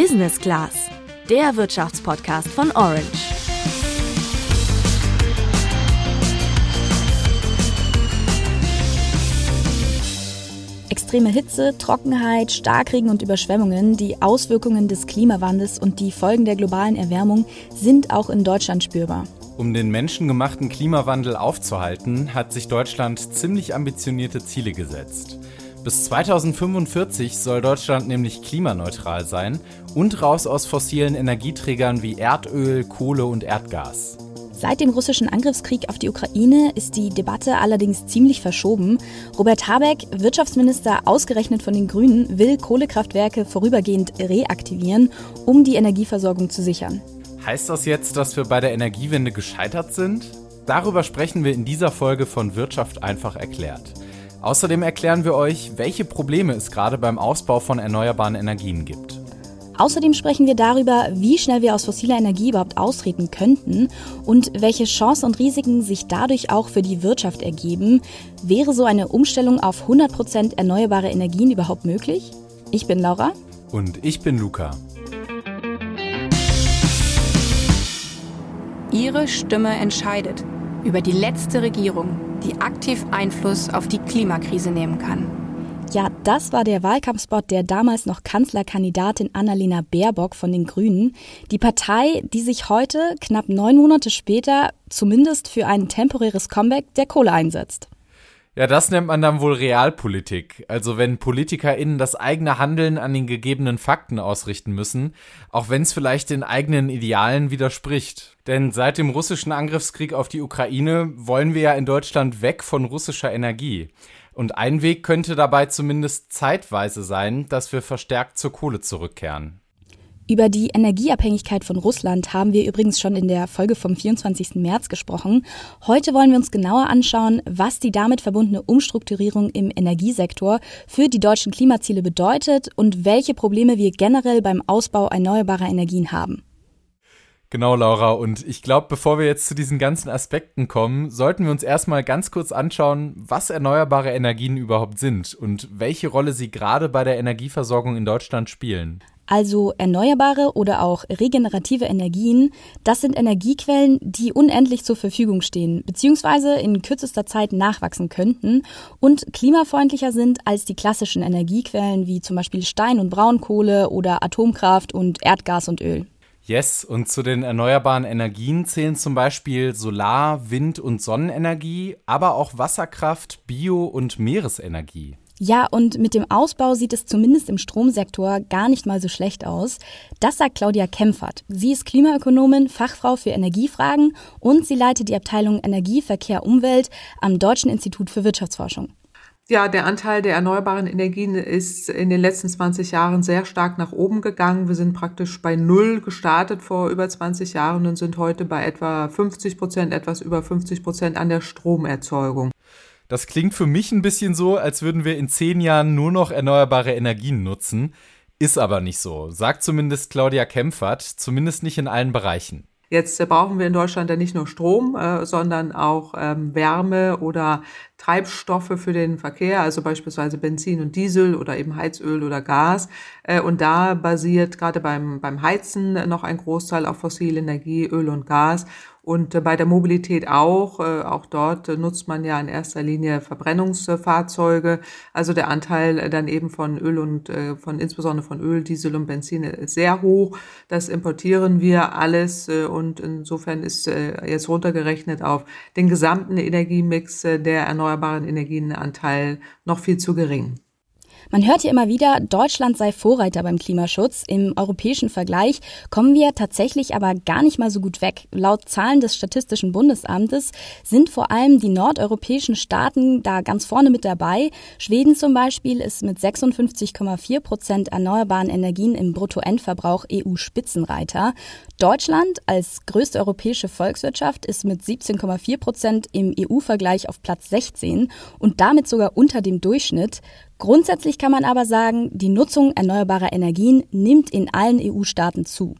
Business Class, der Wirtschaftspodcast von Orange. Extreme Hitze, Trockenheit, Starkregen und Überschwemmungen, die Auswirkungen des Klimawandels und die Folgen der globalen Erwärmung sind auch in Deutschland spürbar. Um den menschengemachten Klimawandel aufzuhalten, hat sich Deutschland ziemlich ambitionierte Ziele gesetzt. Bis 2045 soll Deutschland nämlich klimaneutral sein und raus aus fossilen Energieträgern wie Erdöl, Kohle und Erdgas. Seit dem russischen Angriffskrieg auf die Ukraine ist die Debatte allerdings ziemlich verschoben. Robert Habeck, Wirtschaftsminister ausgerechnet von den Grünen, will Kohlekraftwerke vorübergehend reaktivieren, um die Energieversorgung zu sichern. Heißt das jetzt, dass wir bei der Energiewende gescheitert sind? Darüber sprechen wir in dieser Folge von Wirtschaft einfach erklärt. Außerdem erklären wir euch, welche Probleme es gerade beim Ausbau von erneuerbaren Energien gibt. Außerdem sprechen wir darüber, wie schnell wir aus fossiler Energie überhaupt austreten könnten und welche Chancen und Risiken sich dadurch auch für die Wirtschaft ergeben. Wäre so eine Umstellung auf 100% erneuerbare Energien überhaupt möglich? Ich bin Laura. Und ich bin Luca. Ihre Stimme entscheidet über die letzte Regierung, die aktiv Einfluss auf die Klimakrise nehmen kann. Ja, das war der Wahlkampfspot der damals noch Kanzlerkandidatin Annalena Baerbock von den Grünen. Die Partei, die sich heute, knapp neun Monate später, zumindest für ein temporäres Comeback der Kohle einsetzt. Ja, das nennt man dann wohl Realpolitik. Also wenn PolitikerInnen das eigene Handeln an den gegebenen Fakten ausrichten müssen, auch wenn es vielleicht den eigenen Idealen widerspricht. Denn seit dem russischen Angriffskrieg auf die Ukraine wollen wir ja in Deutschland weg von russischer Energie. Und ein Weg könnte dabei zumindest zeitweise sein, dass wir verstärkt zur Kohle zurückkehren. Über die Energieabhängigkeit von Russland haben wir übrigens schon in der Folge vom 24. März gesprochen. Heute wollen wir uns genauer anschauen, was die damit verbundene Umstrukturierung im Energiesektor für die deutschen Klimaziele bedeutet und welche Probleme wir generell beim Ausbau erneuerbarer Energien haben. Genau, Laura. Und ich glaube, bevor wir jetzt zu diesen ganzen Aspekten kommen, sollten wir uns erstmal ganz kurz anschauen, was erneuerbare Energien überhaupt sind und welche Rolle sie gerade bei der Energieversorgung in Deutschland spielen. Also erneuerbare oder auch regenerative Energien, das sind Energiequellen, die unendlich zur Verfügung stehen, beziehungsweise in kürzester Zeit nachwachsen könnten und klimafreundlicher sind als die klassischen Energiequellen wie zum Beispiel Stein- und Braunkohle oder Atomkraft und Erdgas und Öl. Yes, und zu den erneuerbaren Energien zählen zum Beispiel Solar-, Wind- und Sonnenenergie, aber auch Wasserkraft, Bio- und Meeresenergie. Ja, und mit dem Ausbau sieht es zumindest im Stromsektor gar nicht mal so schlecht aus. Das sagt Claudia Kempfert. Sie ist Klimaökonomin, Fachfrau für Energiefragen und sie leitet die Abteilung Energie, Verkehr, Umwelt am Deutschen Institut für Wirtschaftsforschung. Ja, der Anteil der erneuerbaren Energien ist in den letzten 20 Jahren sehr stark nach oben gegangen. Wir sind praktisch bei Null gestartet vor über 20 Jahren und sind heute bei etwa 50 Prozent, etwas über 50 Prozent an der Stromerzeugung. Das klingt für mich ein bisschen so, als würden wir in zehn Jahren nur noch erneuerbare Energien nutzen. Ist aber nicht so, sagt zumindest Claudia Kempfert, zumindest nicht in allen Bereichen. Jetzt brauchen wir in Deutschland ja nicht nur Strom, äh, sondern auch ähm, Wärme oder Treibstoffe für den Verkehr, also beispielsweise Benzin und Diesel oder eben Heizöl oder Gas. Äh, und da basiert gerade beim, beim Heizen noch ein Großteil auf fossile Energie, Öl und Gas. Und äh, bei der Mobilität auch. Äh, auch dort nutzt man ja in erster Linie Verbrennungsfahrzeuge. Also der Anteil dann eben von Öl und von insbesondere von Öl, Diesel und Benzin ist sehr hoch. Das importieren wir alles und insofern ist jetzt runtergerechnet auf den gesamten Energiemix der erneuerbaren Energienanteil noch viel zu gering. Man hört hier immer wieder, Deutschland sei Vorreiter beim Klimaschutz. Im europäischen Vergleich kommen wir tatsächlich aber gar nicht mal so gut weg. Laut Zahlen des Statistischen Bundesamtes sind vor allem die nordeuropäischen Staaten da ganz vorne mit dabei. Schweden zum Beispiel ist mit 56,4 Prozent erneuerbaren Energien im Bruttoendverbrauch EU-Spitzenreiter. Deutschland als größte europäische Volkswirtschaft ist mit 17,4 Prozent im EU-Vergleich auf Platz 16 und damit sogar unter dem Durchschnitt. Grundsätzlich kann man aber sagen, die Nutzung erneuerbarer Energien nimmt in allen EU-Staaten zu.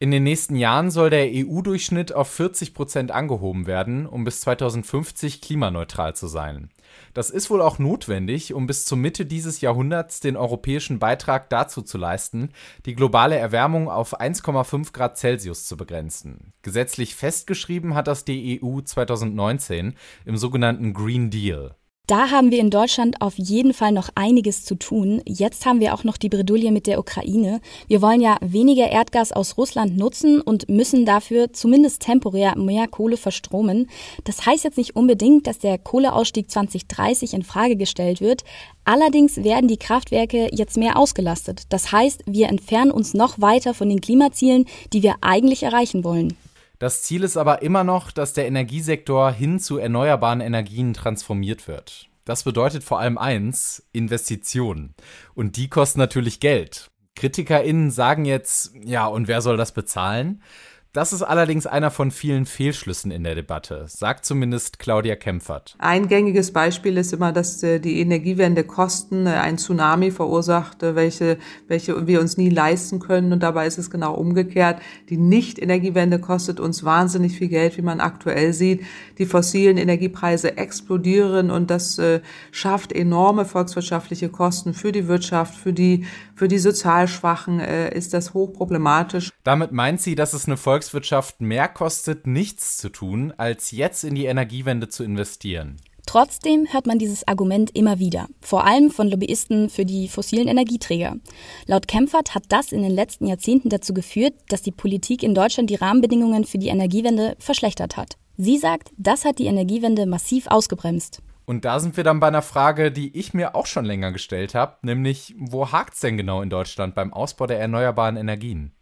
In den nächsten Jahren soll der EU-Durchschnitt auf 40 Prozent angehoben werden, um bis 2050 klimaneutral zu sein. Das ist wohl auch notwendig, um bis zur Mitte dieses Jahrhunderts den europäischen Beitrag dazu zu leisten, die globale Erwärmung auf 1,5 Grad Celsius zu begrenzen. Gesetzlich festgeschrieben hat das die EU 2019 im sogenannten Green Deal. Da haben wir in Deutschland auf jeden Fall noch einiges zu tun. Jetzt haben wir auch noch die Bredouille mit der Ukraine. Wir wollen ja weniger Erdgas aus Russland nutzen und müssen dafür zumindest temporär mehr Kohle verstromen. Das heißt jetzt nicht unbedingt, dass der Kohleausstieg 2030 in Frage gestellt wird. Allerdings werden die Kraftwerke jetzt mehr ausgelastet. Das heißt, wir entfernen uns noch weiter von den Klimazielen, die wir eigentlich erreichen wollen. Das Ziel ist aber immer noch, dass der Energiesektor hin zu erneuerbaren Energien transformiert wird. Das bedeutet vor allem eins, Investitionen. Und die kosten natürlich Geld. KritikerInnen sagen jetzt, ja, und wer soll das bezahlen? Das ist allerdings einer von vielen Fehlschlüssen in der Debatte, sagt zumindest Claudia Kempfert. Ein gängiges Beispiel ist immer, dass äh, die Energiewende Kosten äh, ein Tsunami verursacht, äh, welche, welche wir uns nie leisten können. Und dabei ist es genau umgekehrt. Die Nicht-Energiewende kostet uns wahnsinnig viel Geld, wie man aktuell sieht. Die fossilen Energiepreise explodieren und das schafft enorme volkswirtschaftliche Kosten für die Wirtschaft, für die, für die sozial Schwachen ist das hochproblematisch. Damit meint sie, dass es eine Volks Volkswirtschaft mehr kostet, nichts zu tun, als jetzt in die Energiewende zu investieren. Trotzdem hört man dieses Argument immer wieder, vor allem von Lobbyisten für die fossilen Energieträger. Laut Kempfert hat das in den letzten Jahrzehnten dazu geführt, dass die Politik in Deutschland die Rahmenbedingungen für die Energiewende verschlechtert hat. Sie sagt, das hat die Energiewende massiv ausgebremst. Und da sind wir dann bei einer Frage, die ich mir auch schon länger gestellt habe, nämlich wo hakt es denn genau in Deutschland beim Ausbau der erneuerbaren Energien?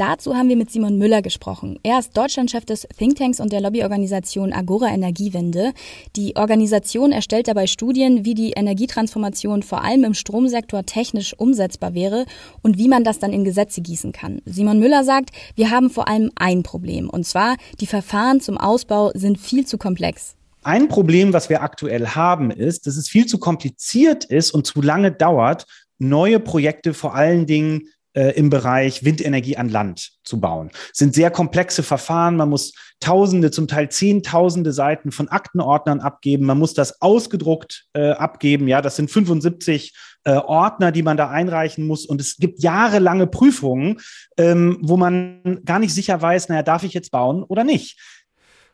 Dazu haben wir mit Simon Müller gesprochen. Er ist Deutschlandchef des Thinktanks und der Lobbyorganisation Agora Energiewende. Die Organisation erstellt dabei Studien, wie die Energietransformation vor allem im Stromsektor technisch umsetzbar wäre und wie man das dann in Gesetze gießen kann. Simon Müller sagt, wir haben vor allem ein Problem, und zwar die Verfahren zum Ausbau sind viel zu komplex. Ein Problem, was wir aktuell haben, ist, dass es viel zu kompliziert ist und zu lange dauert, neue Projekte vor allen Dingen äh, im Bereich Windenergie an Land zu bauen. Es sind sehr komplexe Verfahren. Man muss Tausende, zum Teil Zehntausende Seiten von Aktenordnern abgeben. Man muss das ausgedruckt äh, abgeben. Ja, das sind 75 äh, Ordner, die man da einreichen muss. Und es gibt jahrelange Prüfungen, ähm, wo man gar nicht sicher weiß, naja, darf ich jetzt bauen oder nicht.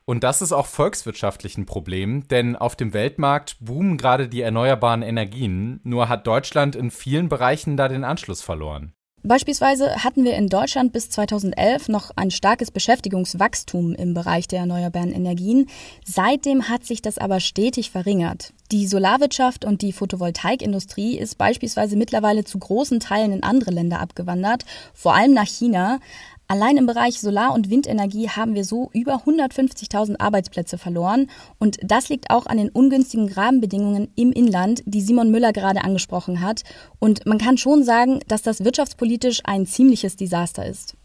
Und das ist auch volkswirtschaftlich ein Problem, denn auf dem Weltmarkt boomen gerade die erneuerbaren Energien, nur hat Deutschland in vielen Bereichen da den Anschluss verloren. Beispielsweise hatten wir in Deutschland bis 2011 noch ein starkes Beschäftigungswachstum im Bereich der erneuerbaren Energien. Seitdem hat sich das aber stetig verringert. Die Solarwirtschaft und die Photovoltaikindustrie ist beispielsweise mittlerweile zu großen Teilen in andere Länder abgewandert, vor allem nach China. Allein im Bereich Solar- und Windenergie haben wir so über 150.000 Arbeitsplätze verloren. Und das liegt auch an den ungünstigen Rahmenbedingungen im Inland, die Simon Müller gerade angesprochen hat. Und man kann schon sagen, dass das wirtschaftspolitisch ein ziemliches Desaster ist.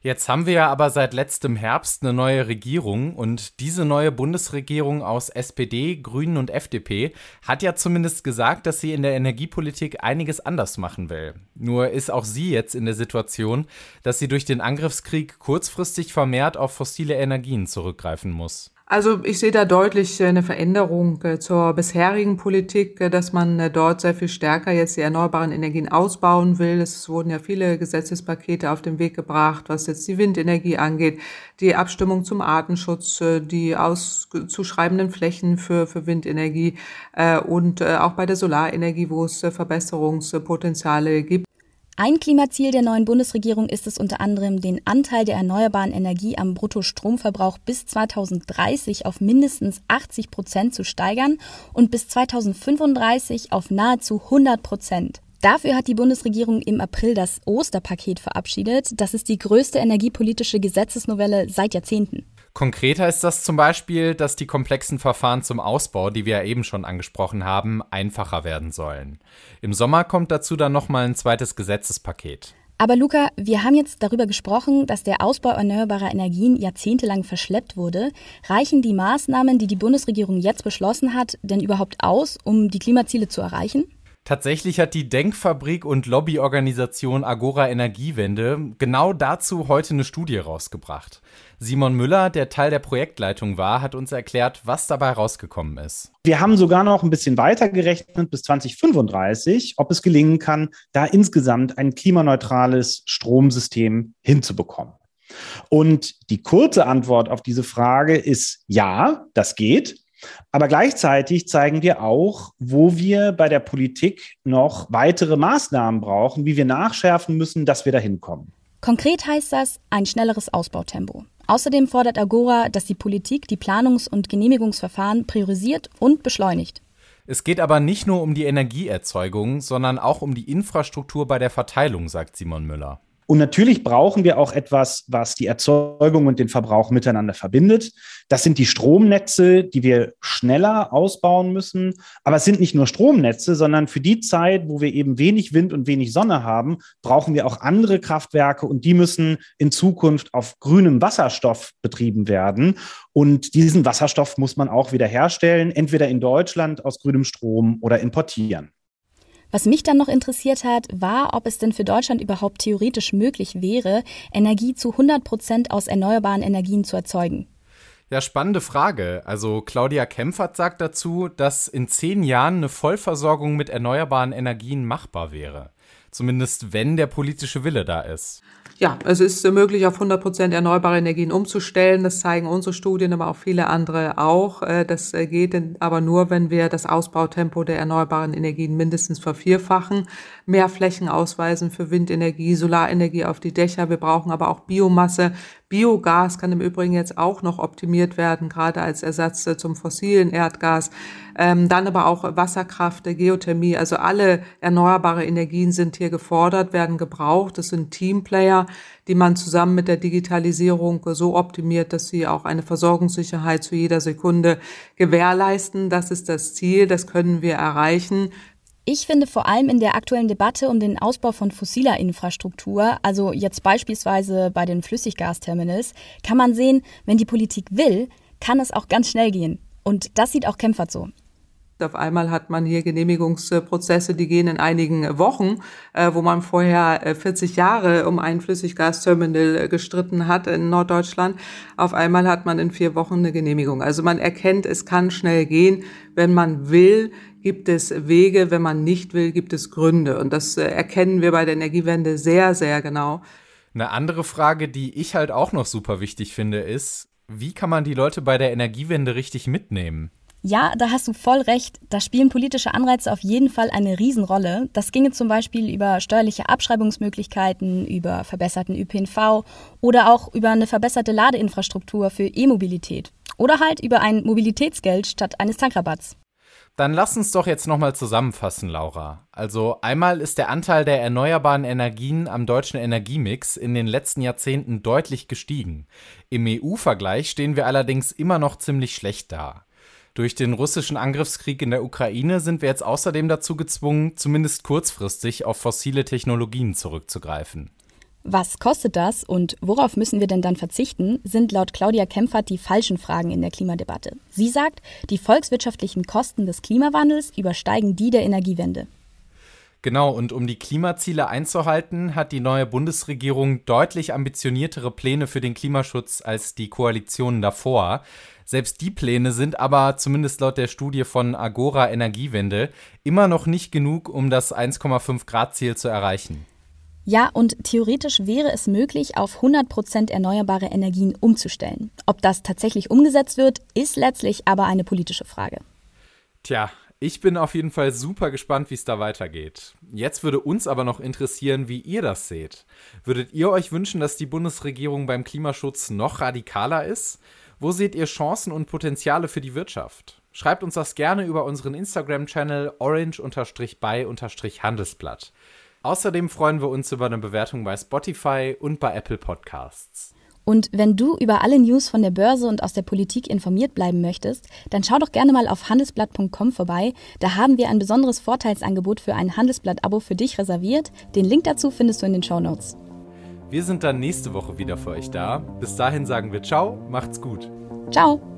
Jetzt haben wir ja aber seit letztem Herbst eine neue Regierung und diese neue Bundesregierung aus SPD, Grünen und FDP hat ja zumindest gesagt, dass sie in der Energiepolitik einiges anders machen will. Nur ist auch sie jetzt in der Situation, dass sie durch den Angriffskrieg kurzfristig vermehrt auf fossile Energien zurückgreifen muss. Also ich sehe da deutlich äh, eine Veränderung äh, zur bisherigen Politik, äh, dass man dort sehr viel stärker jetzt die erneuerbaren Energien ausbauen will. Es wurden ja viele Gesetzespakete auf den Weg gebracht, was jetzt die Windenergie angeht, die Abstimmung zum Artenschutz, die auszuschreibenden Flächen für, für Windenergie und auch bei der Solarenergie, wo es Verbesserungspotenziale gibt. Ein Klimaziel der neuen Bundesregierung ist es unter anderem, den Anteil der erneuerbaren Energie am Bruttostromverbrauch bis 2030 auf mindestens 80 Prozent zu steigern und bis 2035 auf nahezu 100 Prozent. Dafür hat die Bundesregierung im April das Osterpaket verabschiedet. Das ist die größte energiepolitische Gesetzesnovelle seit Jahrzehnten. Konkreter ist das zum Beispiel, dass die komplexen Verfahren zum Ausbau, die wir ja eben schon angesprochen haben, einfacher werden sollen. Im Sommer kommt dazu dann nochmal ein zweites Gesetzespaket. Aber Luca, wir haben jetzt darüber gesprochen, dass der Ausbau erneuerbarer Energien jahrzehntelang verschleppt wurde. Reichen die Maßnahmen, die die Bundesregierung jetzt beschlossen hat, denn überhaupt aus, um die Klimaziele zu erreichen? Tatsächlich hat die Denkfabrik und Lobbyorganisation Agora Energiewende genau dazu heute eine Studie rausgebracht. Simon Müller, der Teil der Projektleitung war, hat uns erklärt, was dabei rausgekommen ist. Wir haben sogar noch ein bisschen weiter gerechnet bis 2035, ob es gelingen kann, da insgesamt ein klimaneutrales Stromsystem hinzubekommen. Und die kurze Antwort auf diese Frage ist ja, das geht. Aber gleichzeitig zeigen wir auch, wo wir bei der Politik noch weitere Maßnahmen brauchen, wie wir nachschärfen müssen, dass wir dahin kommen. Konkret heißt das ein schnelleres Ausbautempo. Außerdem fordert Agora, dass die Politik die Planungs- und Genehmigungsverfahren priorisiert und beschleunigt. Es geht aber nicht nur um die Energieerzeugung, sondern auch um die Infrastruktur bei der Verteilung, sagt Simon Müller. Und natürlich brauchen wir auch etwas, was die Erzeugung und den Verbrauch miteinander verbindet. Das sind die Stromnetze, die wir schneller ausbauen müssen. Aber es sind nicht nur Stromnetze, sondern für die Zeit, wo wir eben wenig Wind und wenig Sonne haben, brauchen wir auch andere Kraftwerke und die müssen in Zukunft auf grünem Wasserstoff betrieben werden. Und diesen Wasserstoff muss man auch wieder herstellen, entweder in Deutschland aus grünem Strom oder importieren. Was mich dann noch interessiert hat, war, ob es denn für Deutschland überhaupt theoretisch möglich wäre, Energie zu 100 Prozent aus erneuerbaren Energien zu erzeugen. Ja, spannende Frage. Also Claudia Kempfert sagt dazu, dass in zehn Jahren eine Vollversorgung mit erneuerbaren Energien machbar wäre. Zumindest wenn der politische Wille da ist. Ja, es ist möglich, auf 100 Prozent erneuerbare Energien umzustellen. Das zeigen unsere Studien, aber auch viele andere auch. Äh, das äh, geht aber nur, wenn wir das Ausbautempo der erneuerbaren Energien mindestens vervierfachen, mehr Flächen ausweisen für Windenergie, Solarenergie auf die Dächer. Wir brauchen aber auch Biomasse. Biogas kann im Übrigen jetzt auch noch optimiert werden, gerade als Ersatz äh, zum fossilen Erdgas. Ähm, dann aber auch Wasserkraft, Geothermie, also alle erneuerbare Energien sind hier gefordert, werden gebraucht. Das sind Teamplayer, die man zusammen mit der Digitalisierung so optimiert, dass sie auch eine Versorgungssicherheit zu jeder Sekunde gewährleisten. Das ist das Ziel, das können wir erreichen. Ich finde vor allem in der aktuellen Debatte um den Ausbau von fossiler Infrastruktur, also jetzt beispielsweise bei den Flüssiggasterminals, kann man sehen, wenn die Politik will, kann es auch ganz schnell gehen. Und das sieht auch Kämpfert so. Auf einmal hat man hier Genehmigungsprozesse, die gehen in einigen Wochen, äh, wo man vorher 40 äh, Jahre um ein Flüssiggasterminal äh, gestritten hat in Norddeutschland. Auf einmal hat man in vier Wochen eine Genehmigung. Also man erkennt, es kann schnell gehen, wenn man will gibt es Wege, wenn man nicht will, gibt es Gründe. Und das äh, erkennen wir bei der Energiewende sehr, sehr genau. Eine andere Frage, die ich halt auch noch super wichtig finde, ist, wie kann man die Leute bei der Energiewende richtig mitnehmen? Ja, da hast du voll recht. Da spielen politische Anreize auf jeden Fall eine Riesenrolle. Das ginge zum Beispiel über steuerliche Abschreibungsmöglichkeiten, über verbesserten ÖPNV oder auch über eine verbesserte Ladeinfrastruktur für E-Mobilität. Oder halt über ein Mobilitätsgeld statt eines Tankrabatts. Dann lass uns doch jetzt nochmal zusammenfassen, Laura. Also einmal ist der Anteil der erneuerbaren Energien am deutschen Energiemix in den letzten Jahrzehnten deutlich gestiegen. Im EU-Vergleich stehen wir allerdings immer noch ziemlich schlecht da. Durch den russischen Angriffskrieg in der Ukraine sind wir jetzt außerdem dazu gezwungen, zumindest kurzfristig auf fossile Technologien zurückzugreifen. Was kostet das und worauf müssen wir denn dann verzichten, sind laut Claudia Kempfert die falschen Fragen in der Klimadebatte. Sie sagt, die volkswirtschaftlichen Kosten des Klimawandels übersteigen die der Energiewende. Genau, und um die Klimaziele einzuhalten, hat die neue Bundesregierung deutlich ambitioniertere Pläne für den Klimaschutz als die Koalitionen davor. Selbst die Pläne sind aber, zumindest laut der Studie von Agora Energiewende, immer noch nicht genug, um das 1,5 Grad Ziel zu erreichen. Ja, und theoretisch wäre es möglich, auf 100 Prozent erneuerbare Energien umzustellen. Ob das tatsächlich umgesetzt wird, ist letztlich aber eine politische Frage. Tja, ich bin auf jeden Fall super gespannt, wie es da weitergeht. Jetzt würde uns aber noch interessieren, wie ihr das seht. Würdet ihr euch wünschen, dass die Bundesregierung beim Klimaschutz noch radikaler ist? Wo seht ihr Chancen und Potenziale für die Wirtschaft? Schreibt uns das gerne über unseren Instagram-Channel orange-by-handelsblatt. Außerdem freuen wir uns über eine Bewertung bei Spotify und bei Apple Podcasts. Und wenn du über alle News von der Börse und aus der Politik informiert bleiben möchtest, dann schau doch gerne mal auf handelsblatt.com vorbei. Da haben wir ein besonderes Vorteilsangebot für ein Handelsblatt-Abo für dich reserviert. Den Link dazu findest du in den Show Notes. Wir sind dann nächste Woche wieder für euch da. Bis dahin sagen wir Ciao, macht's gut. Ciao.